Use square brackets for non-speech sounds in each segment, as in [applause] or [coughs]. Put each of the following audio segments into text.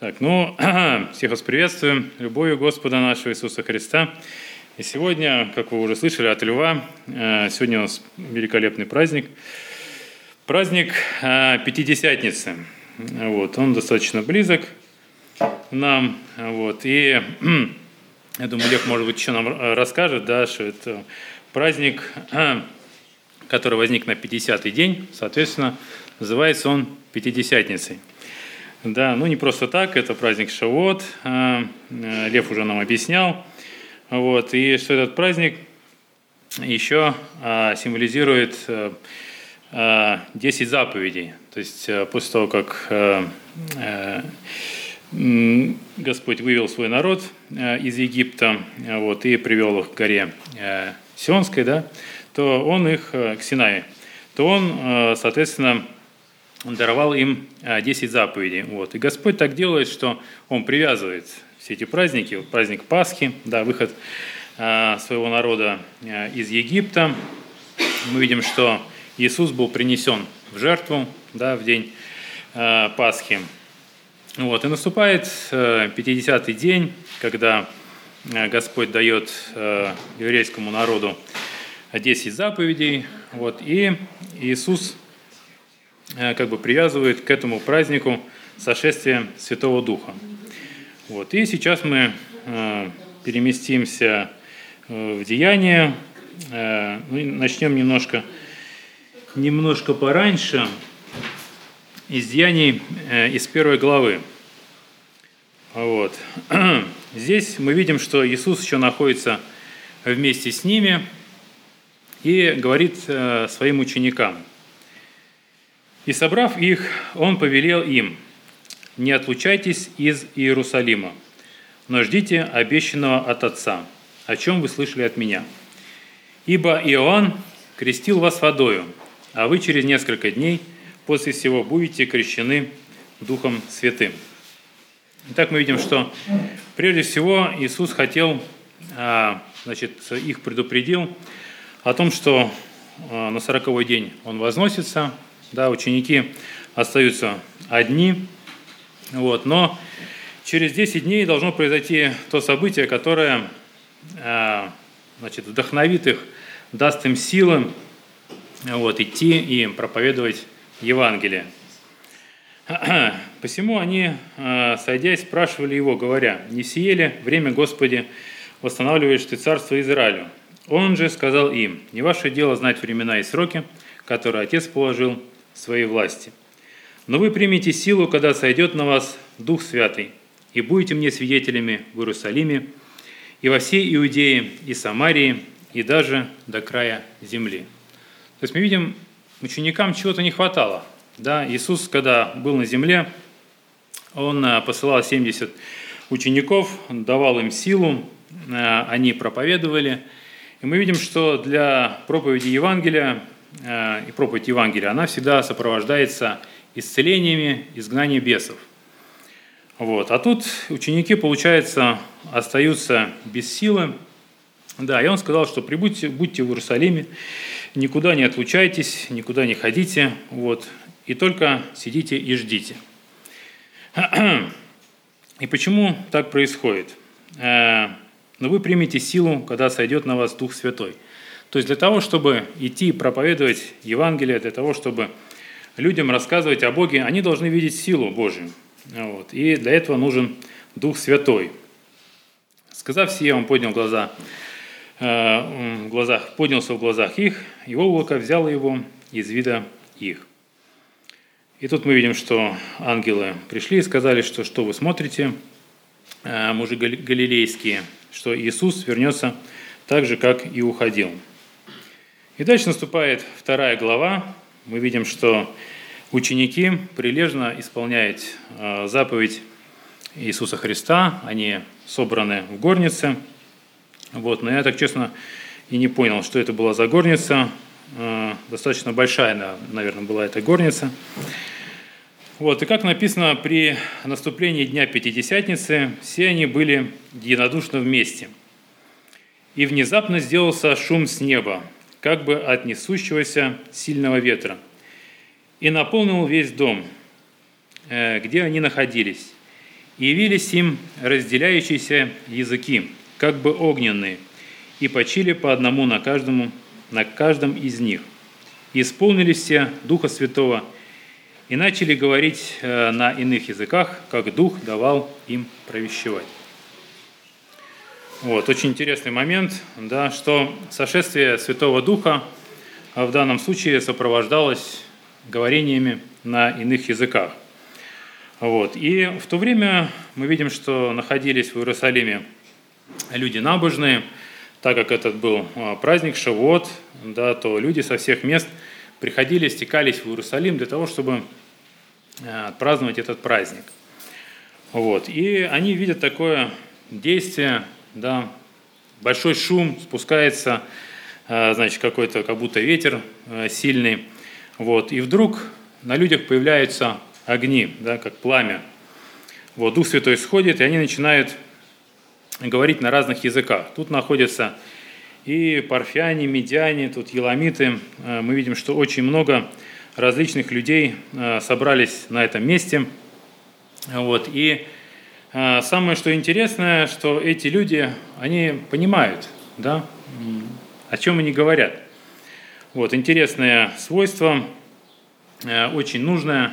Так, ну, [clears throat] всех вас приветствую, любовью Господа нашего Иисуса Христа. И сегодня, как вы уже слышали от Льва, э, сегодня у нас великолепный праздник. Праздник э, Пятидесятницы. Вот, он достаточно близок нам. Вот, и [clears throat] я думаю, Лев, может быть, еще нам расскажет, да, что это праздник, [clears throat] который возник на 50-й день, соответственно, называется он Пятидесятницей. Да, ну не просто так, это праздник Шавот, а, э, Лев уже нам объяснял. Вот, и что этот праздник еще а, символизирует 10 э, а, заповедей. То есть э, после того, как Господь вывел свой народ из Египта вот, и привел их к горе Сионской, да, то он их к Синае, то он, соответственно, он даровал им 10 а, заповедей. Вот. И Господь так делает, что Он привязывает все эти праздники, праздник Пасхи, да, выход а, своего народа а, из Египта. Мы видим, что Иисус был принесен в жертву да, в день Пасхи. Вот. И наступает 50-й день, когда Господь дает еврейскому народу 10 заповедей, вот, и Иисус как бы привязывает к этому празднику сошествие Святого Духа. Вот. И сейчас мы э, переместимся э, в Деяние. Ну, начнем немножко, немножко пораньше из Деяний, из первой главы. Вот. [clears throat] Здесь мы видим, что Иисус еще находится вместе с ними и говорит своим ученикам – и собрав их, он повелел им, «Не отлучайтесь из Иерусалима, но ждите обещанного от Отца, о чем вы слышали от меня. Ибо Иоанн крестил вас водою, а вы через несколько дней после всего будете крещены Духом Святым». Итак, мы видим, что прежде всего Иисус хотел, а, значит, их предупредил о том, что а, на сороковой день Он возносится, да, ученики остаются одни, вот, но через 10 дней должно произойти то событие, которое а, значит, вдохновит их, даст им силы вот, идти и проповедовать Евангелие. Посему они, а, сойдясь, спрашивали его, говоря, «Не сие время, Господи, восстанавливаешь ты царство Израилю?» Он же сказал им, «Не ваше дело знать времена и сроки, которые Отец положил своей власти. Но вы примете силу, когда сойдет на вас Дух Святый, и будете мне свидетелями в Иерусалиме, и во всей Иудее, и Самарии, и даже до края земли. То есть мы видим, ученикам чего-то не хватало. Да? Иисус, когда был на земле, Он э, посылал 70 учеников, давал им силу, э, они проповедовали. И мы видим, что для проповеди Евангелия и проповедь Евангелия, она всегда сопровождается исцелениями, изгнанием бесов. Вот. А тут ученики, получается, остаются без силы. Да, и он сказал, что прибудьте, будьте в Иерусалиме, никуда не отлучайтесь, никуда не ходите, вот, и только сидите и ждите. И почему так происходит? Э, Но вы примете силу, когда сойдет на вас Дух Святой – то есть для того, чтобы идти проповедовать Евангелие, для того, чтобы людям рассказывать о Боге, они должны видеть силу Божию. Вот. И для этого нужен Дух Святой. Сказав сие, он поднял глаза, э, в глазах, поднялся в глазах их, его облако взяло его из вида их. И тут мы видим, что ангелы пришли и сказали, что что вы смотрите, э, мужи галилейские, что Иисус вернется так же, как и уходил. И дальше наступает вторая глава. Мы видим, что ученики прилежно исполняют э, заповедь Иисуса Христа. Они собраны в горнице. Вот. Но я так честно и не понял, что это была за горница. Э, достаточно большая, наверное, была эта горница. Вот. И как написано, при наступлении Дня Пятидесятницы все они были единодушно вместе. И внезапно сделался шум с неба, как бы от несущегося сильного ветра, и наполнил весь дом, э, где они находились. И явились им разделяющиеся языки, как бы огненные, и почили по одному на, каждому, на каждом из них. И исполнились все Духа Святого, и начали говорить э, на иных языках, как Дух давал им провещевать. Вот, очень интересный момент, да, что сошествие Святого Духа в данном случае сопровождалось говорениями на иных языках. Вот. И в то время мы видим, что находились в Иерусалиме люди набожные, так как этот был а, праздник Шавуот, да, то люди со всех мест приходили, стекались в Иерусалим для того, чтобы а, праздновать этот праздник. Вот. И они видят такое действие, да, большой шум, спускается, а, значит, какой-то, как будто ветер сильный. Вот. И вдруг на людях появляются огни, да, как пламя. Вот, Дух Святой сходит, и они начинают говорить на разных языках. Тут находятся и парфяне, медиане, тут еламиты. Э, мы видим, что очень много различных людей э, собрались на этом месте. Вот, и э, самое, что интересное, что эти люди, они понимают, да, о чем они говорят. Вот, интересное свойство, очень нужное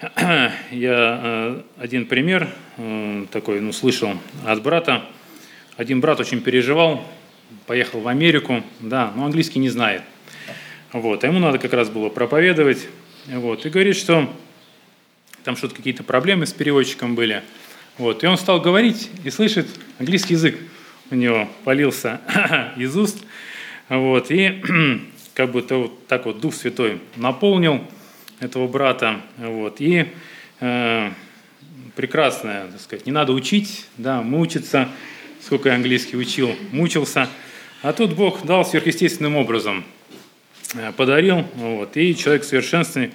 [clears throat] – Я э, один пример э, такой, ну, слышал от брата. Один брат очень переживал, поехал в Америку, да, но английский не знает. Вот, а ему надо как раз было проповедовать. Вот, и говорит, что там что-то какие-то проблемы с переводчиком были. Вот, и он стал говорить и слышит английский язык у него полился [coughs] из уст. Вот, и [clears throat] как бы то вот так вот Дух Святой наполнил – этого брата. Вот. И э, прекрасное, так сказать, не надо учить, да, мучиться, сколько я английский учил, мучился. А тут Бог дал сверхъестественным образом, э, подарил, вот, и человек совершенственный,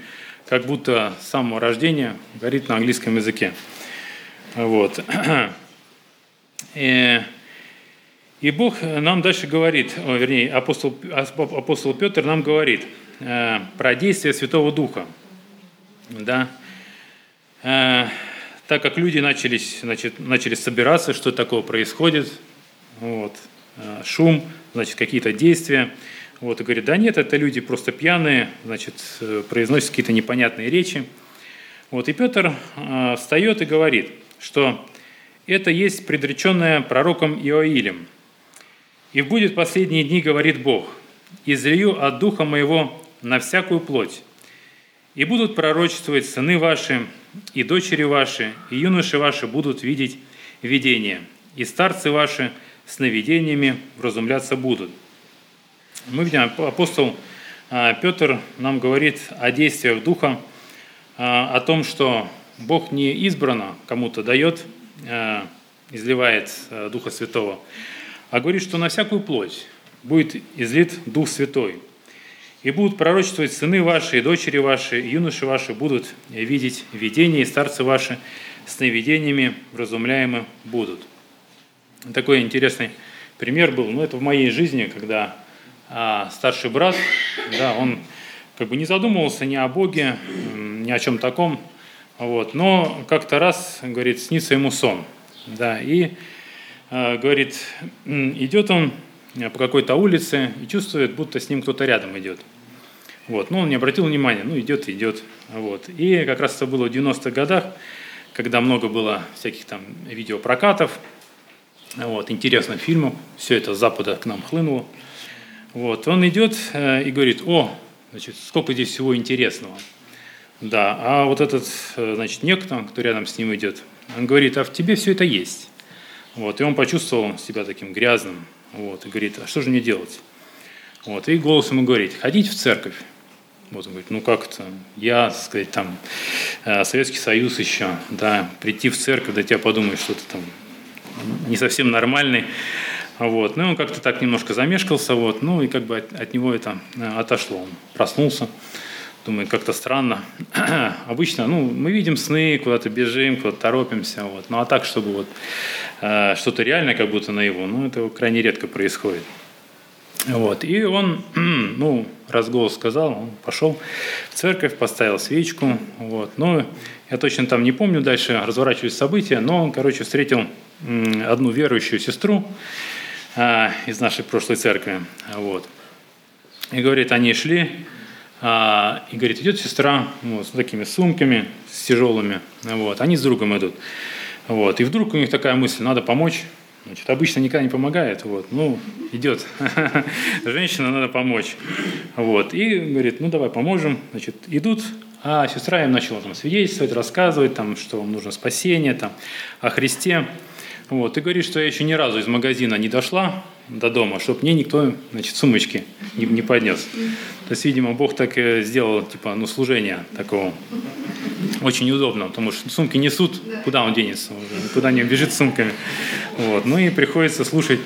как будто с самого рождения говорит на английском языке. Вот. И, и Бог нам дальше говорит, о, вернее, апостол, апостол Петр нам говорит э, про действие Святого Духа да, э, так как люди начались, значит, начали собираться, что такое происходит, вот, э, шум, значит, какие-то действия, вот, и говорит, да нет, это люди просто пьяные, значит, э, произносят какие-то непонятные речи. Вот, и Петр э, встает и говорит, что это есть предреченное пророком Иоилем. «И будет последние дни, говорит Бог, излию от Духа Моего на всякую плоть, и будут пророчествовать сыны ваши, и дочери ваши, и юноши ваши будут видеть видения, и старцы ваши сновидениями вразумляться будут». Мы видим, апостол а, Петр нам говорит о действиях Духа, а, о том, что Бог не избрано кому-то дает, а, изливает Духа Святого, а говорит, что на всякую плоть будет излит Дух Святой – и будут пророчествовать сыны ваши, и дочери ваши, и юноши ваши будут видеть видения, и старцы ваши сновидениями вразумляемы будут. Такой интересный пример был, ну это в моей жизни, когда а, старший брат, да, он как бы не задумывался ни о Боге, ни о чем таком, вот, но как-то раз, говорит, снится ему сон, да, и а, говорит, идет он по какой-то улице и чувствует, будто с ним кто-то рядом идет. Вот. Но он не обратил внимания, ну идет, идет. Вот. И как раз это было в 90-х годах, когда много было всяких там видеопрокатов, вот, интересных фильмов, все это с Запада к нам хлынуло. Вот. Он идет э, и говорит, о, значит, сколько здесь всего интересного. Да, а вот этот, э, значит, некто, кто рядом с ним идет, он говорит, а в тебе все это есть. Вот, и он почувствовал себя таким грязным, вот, и говорит, а что же мне делать? Вот, и голос ему говорит, ходить в церковь. Вот он говорит, ну как это, я, так сказать, там, э, Советский Союз еще, да, прийти в церковь, да тебя подумают, что ты там не совсем нормальный. Вот. Ну, он как-то так немножко замешкался, вот, ну, и как бы от, от него это э, отошло. Он проснулся, думает, как-то странно. [clears throat] Обычно, ну, мы видим сны, куда-то бежим, куда-то торопимся, вот. Ну, а так, чтобы вот э, что-то реальное как будто на его, ну, это крайне редко происходит. Вот. И он, [clears throat] ну, раз голос сказал, он пошел в церковь, поставил свечку. Вот. Но я точно там не помню, дальше разворачивались события, но он, короче, встретил одну верующую сестру а, из нашей прошлой церкви. Вот. И говорит, они шли, а, и говорит, идет сестра вот, с такими сумками, с тяжелыми. Вот. Они с другом идут. Вот. И вдруг у них такая мысль, надо помочь. Значит, обычно никогда не помогает. Вот. Ну, идет [laughs] женщина, надо помочь. Вот. И говорит, ну давай поможем. Значит, идут, а сестра им начала там свидетельствовать, рассказывать, там, что вам нужно спасение, там, о Христе. Вот. И говорит, что я еще ни разу из магазина не дошла до дома, чтобы мне никто значит, сумочки не, не поднес. То есть, видимо, Бог так и сделал, типа, ну, служение такого очень неудобно, потому что сумки несут, куда он денется уже, куда не бежит с сумками. Вот. Ну и приходится слушать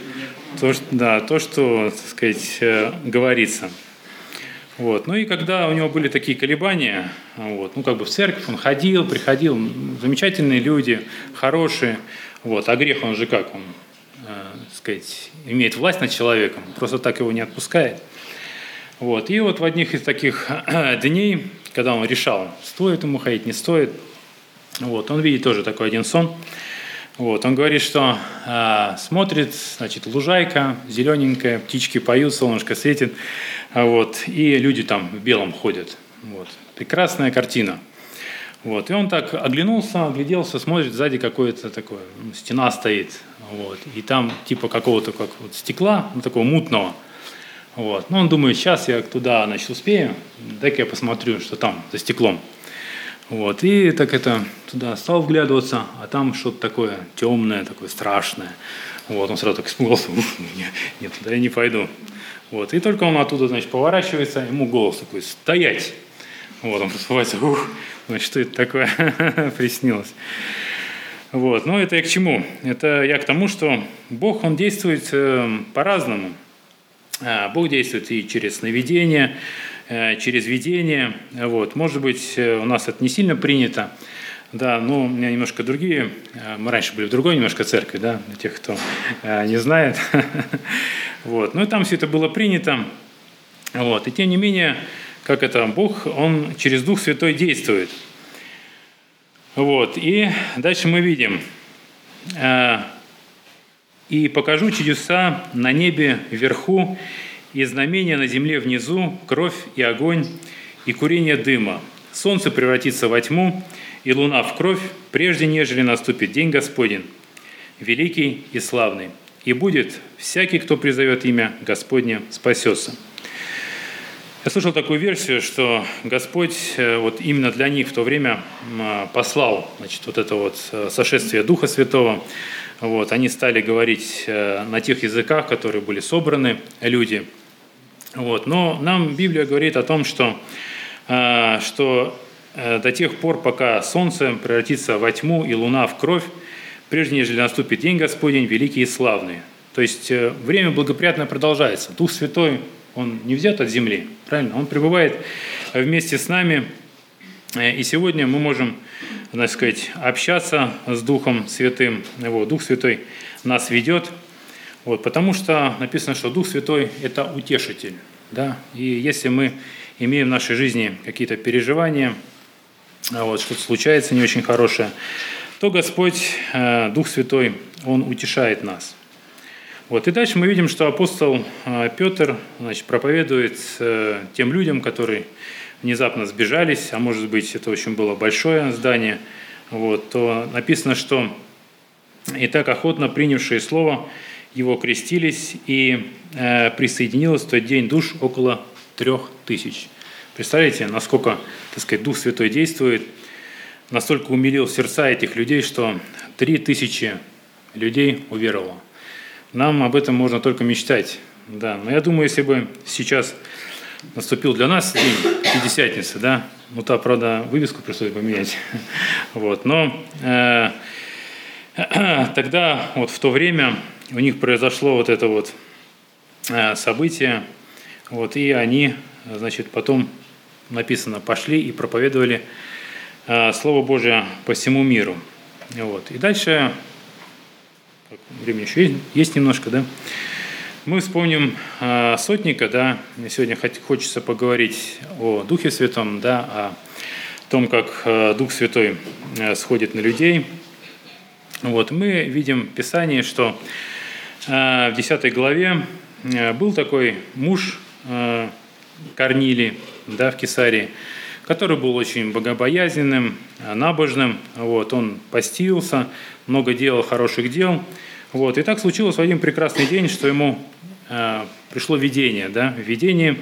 то, что, да, то, что так сказать, э, говорится. Вот. Ну и когда у него были такие колебания, вот, ну как бы в церковь он ходил, приходил, замечательные люди, хорошие, вот, а грех он же как, он, э, сказать, имеет власть над человеком, просто так его не отпускает. Вот. И вот в одних из таких [clears throat] дней когда он решал, стоит ему ходить, не стоит. Вот, он видит тоже такой один сон. Вот, он говорит, что э, смотрит, значит, лужайка зелененькая, птички поют, солнышко светит, а вот, и люди там в белом ходят. Вот, прекрасная картина. Вот, и он так оглянулся, огляделся, смотрит, сзади какое-то такое, ну, стена стоит, вот, и там типа какого-то как вот стекла, ну, такого мутного – вот. Но он думает, сейчас я туда значит, успею, дай-ка я посмотрю, что там за стеклом. Вот. И так это туда стал вглядываться, а там что-то такое темное, такое страшное. Вот. Он сразу так испугался, нет, нет, туда я не пойду. Вот. И только он оттуда, значит, поворачивается, ему голос такой, стоять. Вот, он просыпается, ух, значит, что это такое [laughs] приснилось. Вот. Но это я к чему? Это я к тому, что Бог, Он действует э, по-разному. А, Бог действует и через сновидение, э, через видение. Вот. Может быть, э, у нас это не сильно принято, да, но у меня немножко другие. Мы раньше были в другой немножко церкви, да, для тех, кто не знает. [laughs] Вот. Ну и там все это было принято. Вот. И тем не менее, как это, Бог, Он через Дух Святой действует. Вот. И дальше мы видим, и покажу чудеса на небе вверху, и знамения на земле внизу, кровь и огонь, и курение дыма. Солнце превратится во тьму, и луна в кровь, прежде нежели наступит день Господень, великий и славный. И будет всякий, кто призовет имя Господне, спасется. Я слышал такую версию, что Господь э, вот именно для них в то время послал значит, вот это вот э, сошествие Духа Святого, вот, они стали говорить э, на тех языках, которые были собраны люди. Вот. Но нам Библия говорит о том, что, что до тех пор, пока солнце превратится во тьму и луна в кровь, прежде нежели наступит день Господень, великий и славный. То есть время благоприятно продолжается. Дух Святой, Он не взят от земли, правильно? Он пребывает вместе с нами. И сегодня мы можем так сказать, общаться с Духом Святым. Вот, Дух Святой нас ведет, вот, потому что написано, что Дух Святой – это утешитель. Да? И если мы имеем в нашей жизни какие-то переживания, вот, что-то случается не очень хорошее, то Господь, э, Дух Святой, Он утешает нас. Вот. И дальше мы видим, что апостол э, Петр значит, проповедует э, тем людям, которые внезапно сбежались, а может быть это очень было большое здание, вот, то написано, что и так охотно принявшие слово его крестились, и э, присоединилось в тот день душ около трех тысяч. Представляете, насколько, так сказать, Дух Святой действует, настолько умилил сердца этих людей, что три тысячи людей уверовало. Нам об этом можно только мечтать. Да. Но я думаю, если бы сейчас наступил для нас день Пятидесятницы, да, ну, та, правда, вывеску пришлось поменять, [laughs] вот, но э, [clears throat] тогда, вот в то время, у них произошло вот это вот э, событие, вот, и они, значит, потом написано, пошли и проповедовали э, Слово Божие по всему миру, вот, и дальше, время еще есть, есть немножко, да, Мы вспомним э, сотника, да, сегодня хочется поговорить о Духе Святом, да, о том, как э, Дух Святой э, сходит на людей. Вот, мы видим в Писании, что э, в 10 главе э, был такой муж э, Корнилий, да, в Кесарии, который был очень богобоязненным, э, набожным. Вот, он постился, много делал хороших дел. Вот, и так случилось в один прекрасный день, что ему Э, пришло видение, да, видение,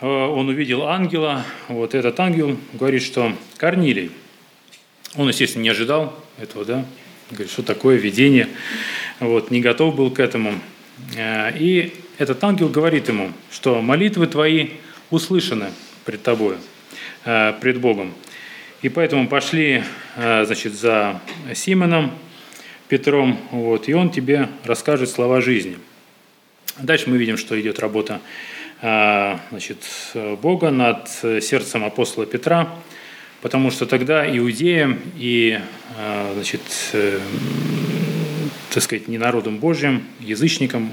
э, он увидел ангела, вот этот ангел говорит, что Корнилий, он, естественно, не ожидал этого, да, говорит, что такое видение, вот, не готов был к этому. Э, и этот ангел говорит ему, что молитвы твои услышаны пред тобой, пред Богом. И поэтому пошли, значит, за Симоном, Петром, вот, и он тебе расскажет слова жизни – Дальше мы видим, что идет работа а, значит, Бога над сердцем апостола Петра, потому что тогда иудеям и а, значит, э, так сказать, не народом Божьим, язычникам,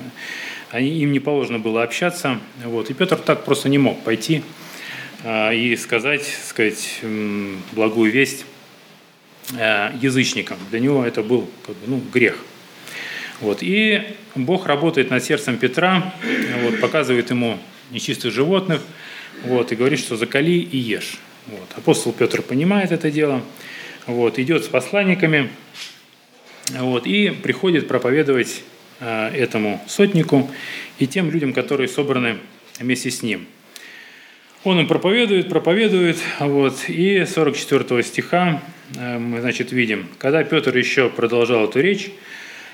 они, им не положено было общаться. Вот. И Петр так просто не мог пойти и сказать, сказать благую весть язычникам. Для него это был как бы, ну, грех – вот. И Бог работает над сердцем Петра, вот, показывает ему нечистых животных, вот, и говорит, что закали и ешь. Вот. Апостол Петр понимает это дело, вот, идет с посланниками вот, и приходит проповедовать э, этому сотнику и тем людям, которые собраны вместе с ним. Он им проповедует, проповедует, вот, и 44 стиха э, мы, значит, видим, когда Петр еще продолжал эту речь,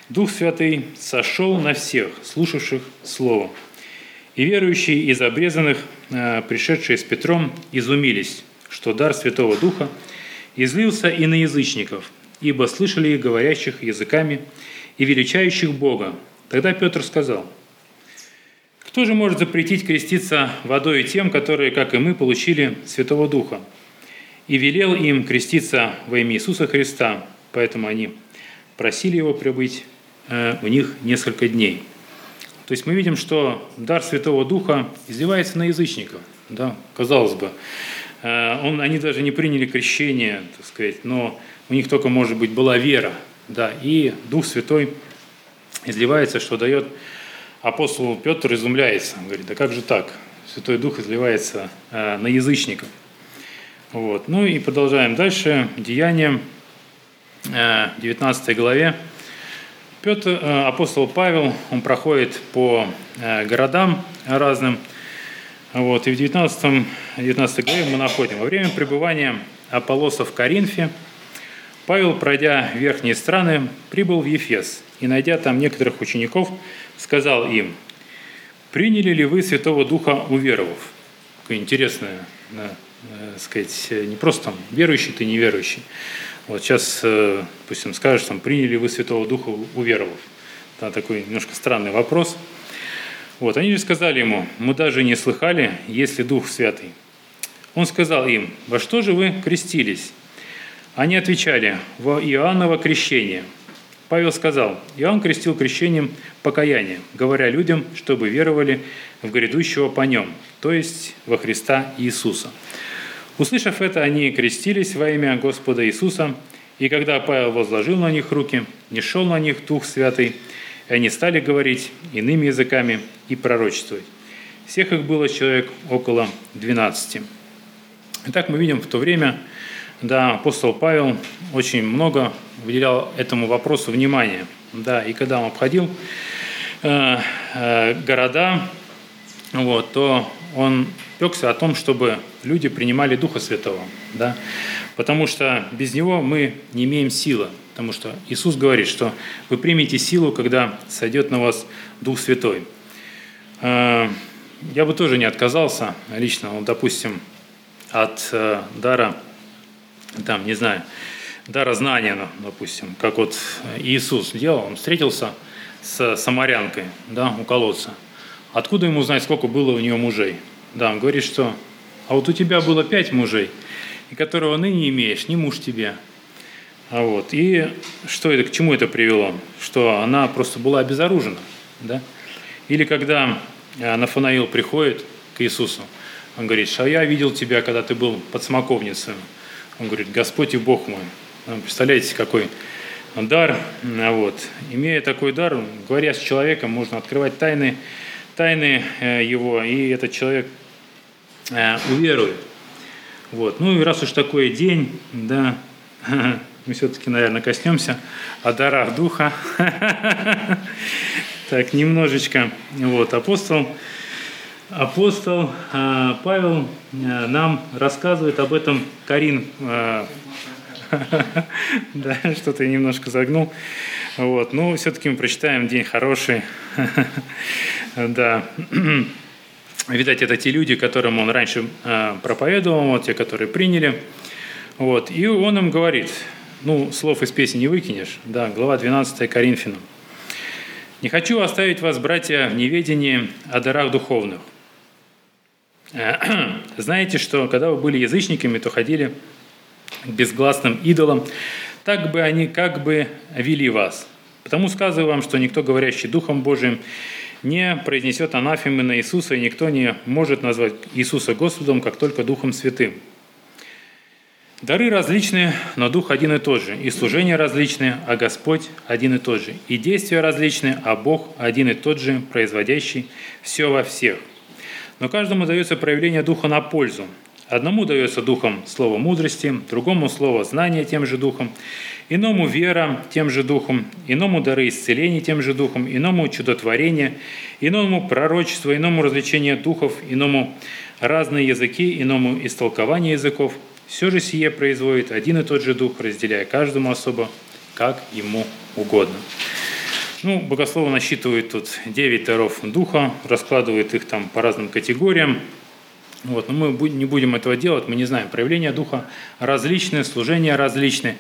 Дух Святый сошел на всех, слушавших Слово. И верующие из обрезанных, э, пришедшие с Петром, изумились, что дар Святого Духа излился и на язычников, ибо слышали их говорящих языками и величающих Бога. Тогда Петр сказал, «Кто же может запретить креститься водой тем, которые, как и мы, получили Святого Духа?» И велел им креститься во имя Иисуса Христа, поэтому они просили его прибыть Э, у них несколько дней. То есть мы видим, что дар Святого Духа изливается на язычников. Да? Казалось бы, э, он, они даже не приняли крещение, так сказать, но у них только, может быть, была вера. Да? И Дух Святой изливается, что дает апостол Петр изумляется. Он говорит, да как же так? Святой Дух изливается э, на язычников. Вот. Ну и продолжаем дальше. Деяния, 19 главе. Петр, э, апостол Павел, он проходит по э, городам разным. Вот, и в 19, 19 главе мы находим, во время пребывания Аполлоса в Коринфе, Павел, пройдя верхние страны, прибыл в Ефес и, найдя там некоторых учеников, сказал им, «Приняли ли вы Святого Духа, уверовав?» Какое интересное, да, э, сказать, не просто там верующий ты, неверующий. Вот сейчас, э, допустим, скажешь, там, приняли вы Святого Духа, уверовав. Да, такой немножко странный вопрос. Вот, они же сказали ему, мы даже не слыхали, есть ли Дух Святый. Он сказал им, во что же вы крестились? Они отвечали, во Иоанново крещение. Павел сказал, Иоанн крестил крещением покаяния, говоря людям, чтобы веровали в грядущего по нем, то есть во Христа Иисуса. Услышав это, они крестились во имя Господа Иисуса, и когда Павел возложил на них руки, не шел на них Дух Святый, и они стали говорить иными языками и пророчествовать. Всех их было человек около 12. Итак, мы видим в то время, да, апостол Павел очень много выделял этому вопросу внимания. Да, и когда он обходил э, э, города, вот, то он пекся о том, чтобы люди принимали Духа Святого. Да? Потому что без Него мы не имеем силы. Потому что Иисус говорит, что вы примете силу, когда сойдет на вас Дух Святой. А, я бы тоже не отказался лично, вот, допустим, от э, дара, там, не знаю, дара знания, ну, допустим, как вот Иисус делал, он встретился с самарянкой да, у колодца. Откуда ему знать, сколько было у нее мужей? Да, он говорит, что а вот у тебя было пять мужей, и которого ныне имеешь, не муж тебе. А вот. И что это, к чему это привело? Что она просто была обезоружена. Да? Или когда Нафанаил приходит к Иисусу, он говорит, что я видел тебя, когда ты был под смоковницей. Он говорит, Господь и Бог мой. Ну, представляете, какой дар. Вот. Имея такой дар, говоря с человеком, можно открывать тайны, тайны э, его, и этот человек э, уверует. Вот. Ну и раз уж такой день, да, [laughs] мы все-таки, наверное, коснемся о дарах Духа. [laughs] Так, немножечко. Вот, апостол апостол а, Павел а, нам рассказывает об этом Карин. А, [laughs] да, что-то я немножко загнул. Вот, но все-таки мы прочитаем «День хороший». [laughs] Да. [clears throat] Видать, это те люди, которым он раньше проповедовал, вот те, которые приняли. Вот, и он им говорит, ну, слов из песни не выкинешь, да, глава 12 Коринфянам. «Не хочу оставить вас, братья, в неведении о дарах духовных, [clears throat] знаете, что когда вы были язычниками, то ходили безгласным идолам, так бы они как бы вели вас. Потому сказываю вам, что никто, говорящий Духом Божиим, не произнесет анафемы на Иисуса, и никто не может назвать Иисуса Господом, как только Духом Святым. Дары различны, но Дух один и тот же, и служения различны, а Господь один и тот же, и действия различны, а Бог один и тот же, производящий все во всех – но каждому дается проявление духа на пользу. Одному дается духом слово мудрости, другому слово знания тем же духом, иному вера тем же духом, иному дары исцеления тем же духом, иному чудотворение, иному пророчество, иному развлечение духов, иному разные языки, иному истолкование языков. Все же сие производит один и тот же дух, разделяя каждому особо, как ему угодно. Ну, богословы насчитывают тут 9 даров духа, раскладывают их там по разным категориям. Вот, но мы не будем этого делать, мы не знаем. Проявления духа различные, служения различные.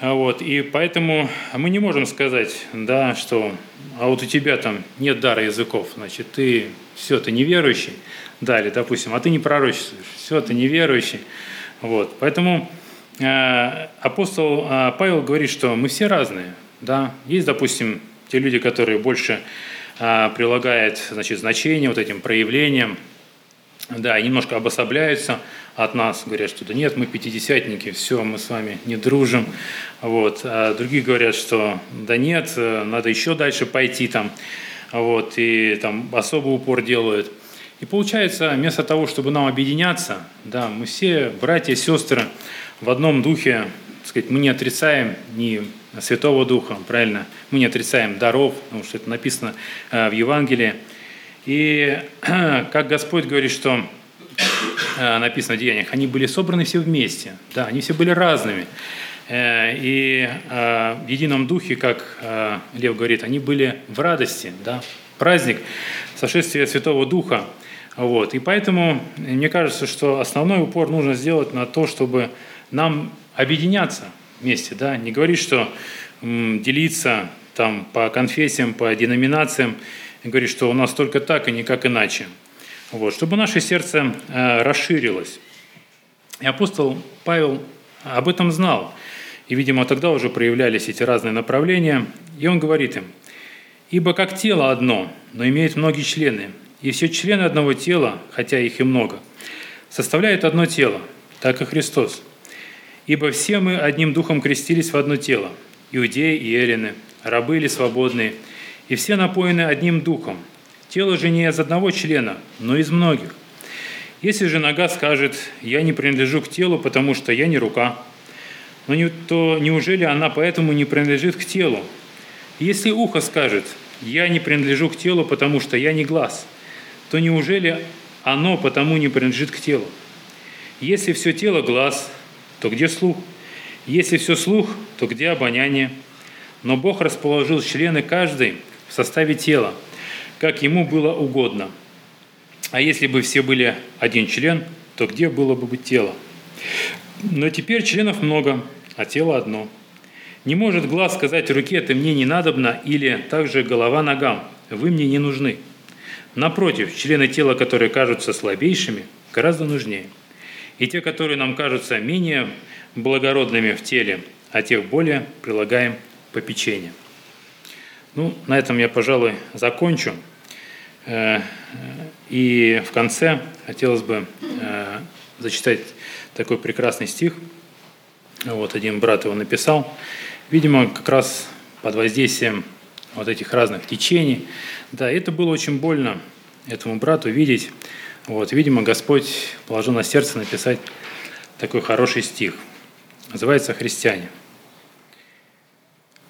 Вот, и поэтому мы не можем сказать, да, что а вот у тебя там нет дара языков, значит, ты все, ты неверующий, да, или, допустим, а ты не пророчествуешь, все, ты неверующий. Вот, поэтому э, апостол э, Павел говорит, что мы все разные, да? Есть, допустим, те люди, которые больше а, прилагают значит, значение вот этим проявлениям, да, немножко обособляются от нас, говорят, что да нет, мы пятидесятники, все, мы с вами не дружим. Вот. А другие говорят, что да нет, надо еще дальше пойти там, вот, и там особый упор делают. И получается, вместо того, чтобы нам объединяться, да, мы все братья, сестры в одном духе, так сказать, мы не отрицаем ни Святого Духа, правильно? Мы не отрицаем даров, потому что это написано э, в Евангелии. И [clears throat] как Господь говорит, что э, написано в Деяниях, они были собраны все вместе, да, они все были разными. Э, и в едином духе, как Лев говорит, они были в радости, да, праздник сошествия Святого Духа. Вот. И поэтому мне кажется, что основной упор нужно сделать на то, чтобы нам объединяться вместе, да, не говорить, что делиться там по конфессиям, по деноминациям, и говорить, что у нас только так и никак иначе. Вот, чтобы наше сердце э, расширилось. И апостол Павел об этом знал. И, видимо, тогда уже проявлялись эти разные направления. И он говорит им, «Ибо как тело одно, но имеет многие члены, и все члены одного тела, хотя их и много, составляют одно тело, так и Христос – Ибо все мы одним духом крестились в одно тело, иудеи и эллины, рабы или свободные, и все напоены одним духом. Тело же не из одного члена, но из многих. Если же нога скажет, я не принадлежу к телу, потому что я не рука, но не, то неужели она поэтому не принадлежит к телу? Если ухо скажет, я не принадлежу к телу, потому что я не глаз, то неужели оно потому не принадлежит к телу? Если все тело глаз, то где слух? Если все слух, то где обоняние? Но Бог расположил члены каждой в составе тела, как ему было угодно. А если бы все были один член, то где было бы тело? Но теперь членов много, а тело одно. Не может глаз сказать руке «ты мне не надобно» или также голова ногам «вы мне не нужны». Напротив, члены тела, которые кажутся слабейшими, гораздо нужнее – и те, которые нам кажутся менее благородными в теле, а тех более прилагаем попечение. Ну, на этом я, пожалуй, закончу. И в конце хотелось бы зачитать такой прекрасный стих. Вот один брат его написал. Видимо, как раз под воздействием вот этих разных течений. Да, это было очень больно этому брату видеть. Вот, видимо, Господь положил на сердце написать такой хороший стих. Называется «Христиане».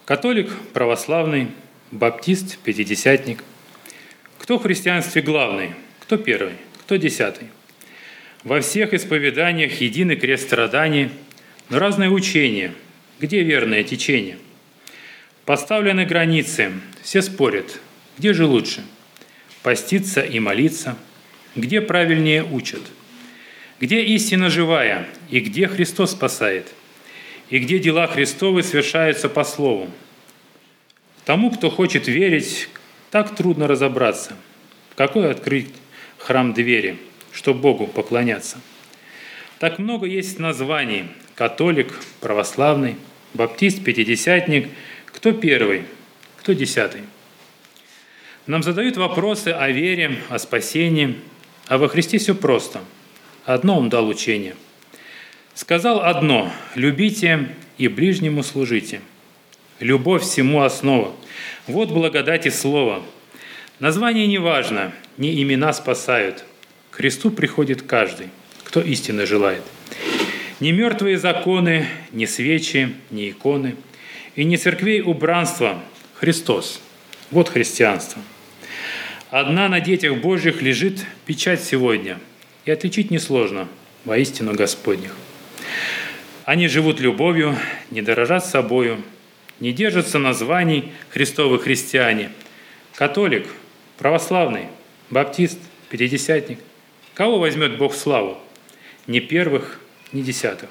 Католик, православный, баптист, пятидесятник. Кто в христианстве главный? Кто первый? Кто десятый? Во всех исповеданиях единый крест страданий, но разное учение. Где верное течение? Поставлены границы, все спорят, где же лучше? Поститься и молиться, где правильнее учат? Где истина живая и где Христос спасает? И где дела Христовы совершаются по слову? Тому, кто хочет верить, так трудно разобраться, в какой открыть храм двери – чтобы Богу поклоняться. Так много есть названий – католик, православный, баптист, пятидесятник. Кто первый, кто десятый? Нам задают вопросы о вере, о спасении, а во Христе все просто. Одно Он дал учение. Сказал одно – любите и ближнему служите. Любовь всему основа. Вот благодать и слово. Название не важно, не имена спасают – к Христу приходит каждый, кто истинно желает. Ни мертвые законы, ни свечи, ни иконы, и ни церквей убранства – Христос. Вот христианство. Одна на детях Божьих лежит печать сегодня, и отличить несложно воистину Господних. Они живут любовью, не дорожат собою, не держатся названий Христовы христиане. Католик, православный, баптист, пятидесятник – Кого возьмет Бог славу? Ни первых, ни десятых.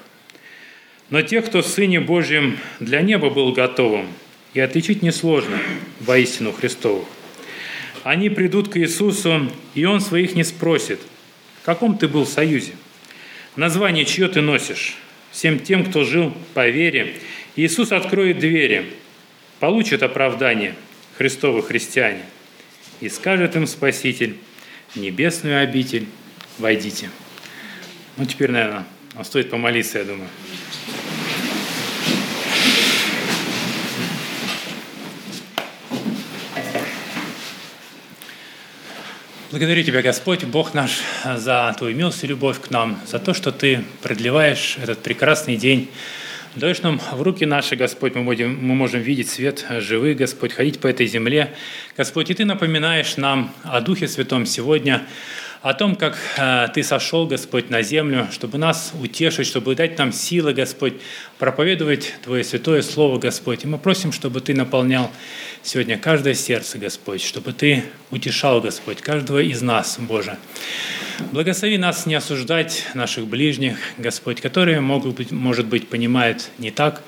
Но тех, кто Сыне Божьем для неба был готовым, и отличить несложно воистину Христовых. Они придут к Иисусу, и Он своих не спросит, в каком ты был союзе, название чье ты носишь. Всем тем, кто жил по вере, Иисус откроет двери, получит оправдание Христовы христиане, и скажет им Спаситель, небесную обитель войдите. Ну, теперь, наверное, стоит помолиться, я думаю. Благодарю Тебя, Господь, Бог наш, за Твою милость и любовь к нам, за то, что Ты продлеваешь этот прекрасный день. Даешь нам в руки наши, Господь, мы, будем, мы можем видеть свет живых, Господь, ходить по этой земле. Господь, и Ты напоминаешь нам о Духе Святом сегодня, о том, как э, Ты сошел, Господь, на землю, чтобы нас утешить, чтобы дать нам силы, Господь, проповедовать Твое святое Слово, Господь. И мы просим, чтобы Ты наполнял сегодня каждое сердце, Господь, чтобы Ты утешал, Господь, каждого из нас, Боже. Благослови нас не осуждать наших ближних, Господь, которые, могут быть, может быть, понимают не так,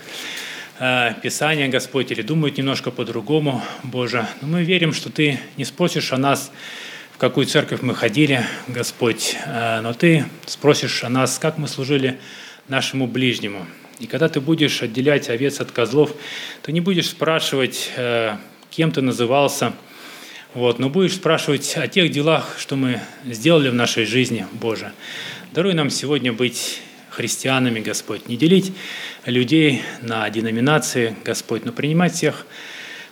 э, Писание, Господь, или думают немножко по-другому, Боже. Но мы верим, что Ты не спросишь о нас, в какую церковь мы ходили, Господь, э, но Ты спросишь о нас, как мы служили нашему ближнему. И когда ты будешь отделять овец от козлов, ты не будешь спрашивать, э, кем ты назывался, вот, но будешь спрашивать о тех делах, что мы сделали в нашей жизни, Боже. Даруй нам сегодня быть христианами, Господь, не делить людей на деноминации, Господь, но принимать всех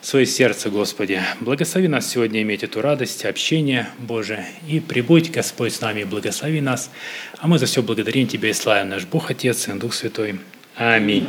свое сердце, Господи. Благослови нас сегодня иметь эту радость, общение Божие. И прибудь, Господь, с нами, благослови нас. А мы за все благодарим Тебя и славим наш Бог, Отец и Дух Святой. Аминь.